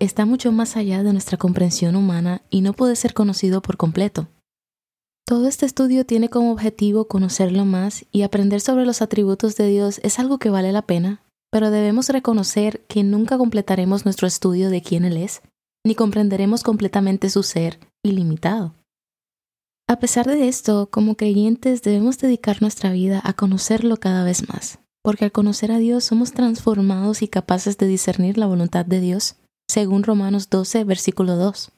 está mucho más allá de nuestra comprensión humana y no puede ser conocido por completo. Todo este estudio tiene como objetivo conocerlo más y aprender sobre los atributos de Dios es algo que vale la pena, pero debemos reconocer que nunca completaremos nuestro estudio de quién Él es, ni comprenderemos completamente su ser ilimitado. A pesar de esto, como creyentes debemos dedicar nuestra vida a conocerlo cada vez más, porque al conocer a Dios somos transformados y capaces de discernir la voluntad de Dios según Romanos 12, versículo 2.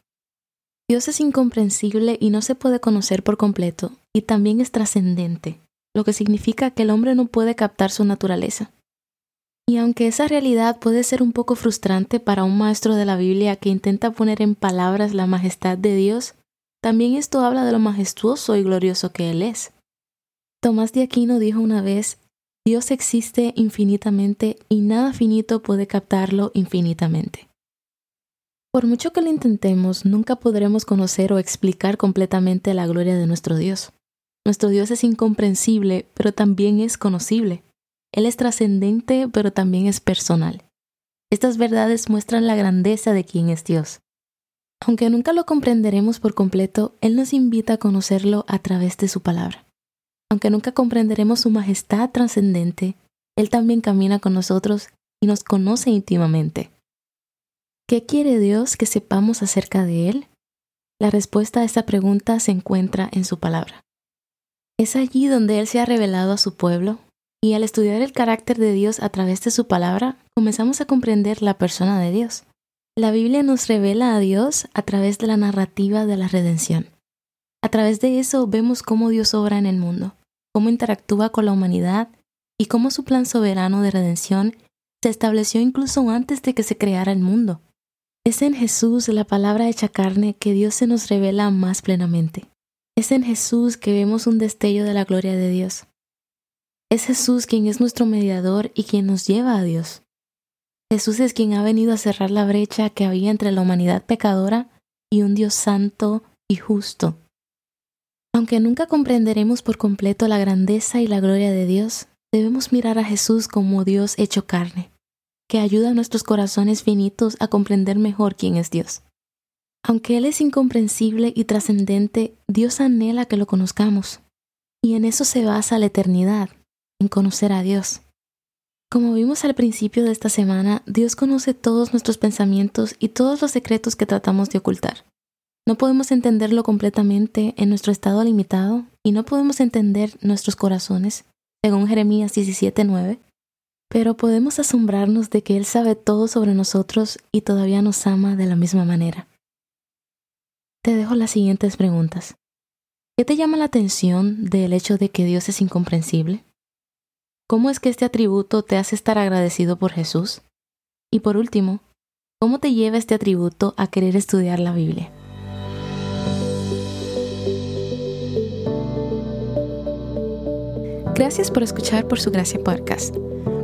Dios es incomprensible y no se puede conocer por completo, y también es trascendente, lo que significa que el hombre no puede captar su naturaleza. Y aunque esa realidad puede ser un poco frustrante para un maestro de la Biblia que intenta poner en palabras la majestad de Dios, también esto habla de lo majestuoso y glorioso que Él es. Tomás de Aquino dijo una vez, Dios existe infinitamente y nada finito puede captarlo infinitamente. Por mucho que lo intentemos, nunca podremos conocer o explicar completamente la gloria de nuestro Dios. Nuestro Dios es incomprensible, pero también es conocible. Él es trascendente, pero también es personal. Estas verdades muestran la grandeza de quien es Dios. Aunque nunca lo comprenderemos por completo, Él nos invita a conocerlo a través de su palabra. Aunque nunca comprenderemos su majestad trascendente, Él también camina con nosotros y nos conoce íntimamente. ¿Qué quiere Dios que sepamos acerca de Él? La respuesta a esta pregunta se encuentra en su palabra. Es allí donde Él se ha revelado a su pueblo, y al estudiar el carácter de Dios a través de su palabra, comenzamos a comprender la persona de Dios. La Biblia nos revela a Dios a través de la narrativa de la redención. A través de eso vemos cómo Dios obra en el mundo, cómo interactúa con la humanidad y cómo su plan soberano de redención se estableció incluso antes de que se creara el mundo. Es en Jesús, la palabra hecha carne, que Dios se nos revela más plenamente. Es en Jesús que vemos un destello de la gloria de Dios. Es Jesús quien es nuestro mediador y quien nos lleva a Dios. Jesús es quien ha venido a cerrar la brecha que había entre la humanidad pecadora y un Dios santo y justo. Aunque nunca comprenderemos por completo la grandeza y la gloria de Dios, debemos mirar a Jesús como Dios hecho carne que ayuda a nuestros corazones finitos a comprender mejor quién es Dios. Aunque Él es incomprensible y trascendente, Dios anhela que lo conozcamos. Y en eso se basa la eternidad, en conocer a Dios. Como vimos al principio de esta semana, Dios conoce todos nuestros pensamientos y todos los secretos que tratamos de ocultar. No podemos entenderlo completamente en nuestro estado limitado y no podemos entender nuestros corazones, según Jeremías 17:9, pero podemos asombrarnos de que Él sabe todo sobre nosotros y todavía nos ama de la misma manera. Te dejo las siguientes preguntas. ¿Qué te llama la atención del hecho de que Dios es incomprensible? ¿Cómo es que este atributo te hace estar agradecido por Jesús? Y por último, ¿cómo te lleva este atributo a querer estudiar la Biblia? Gracias por escuchar por su gracia podcast.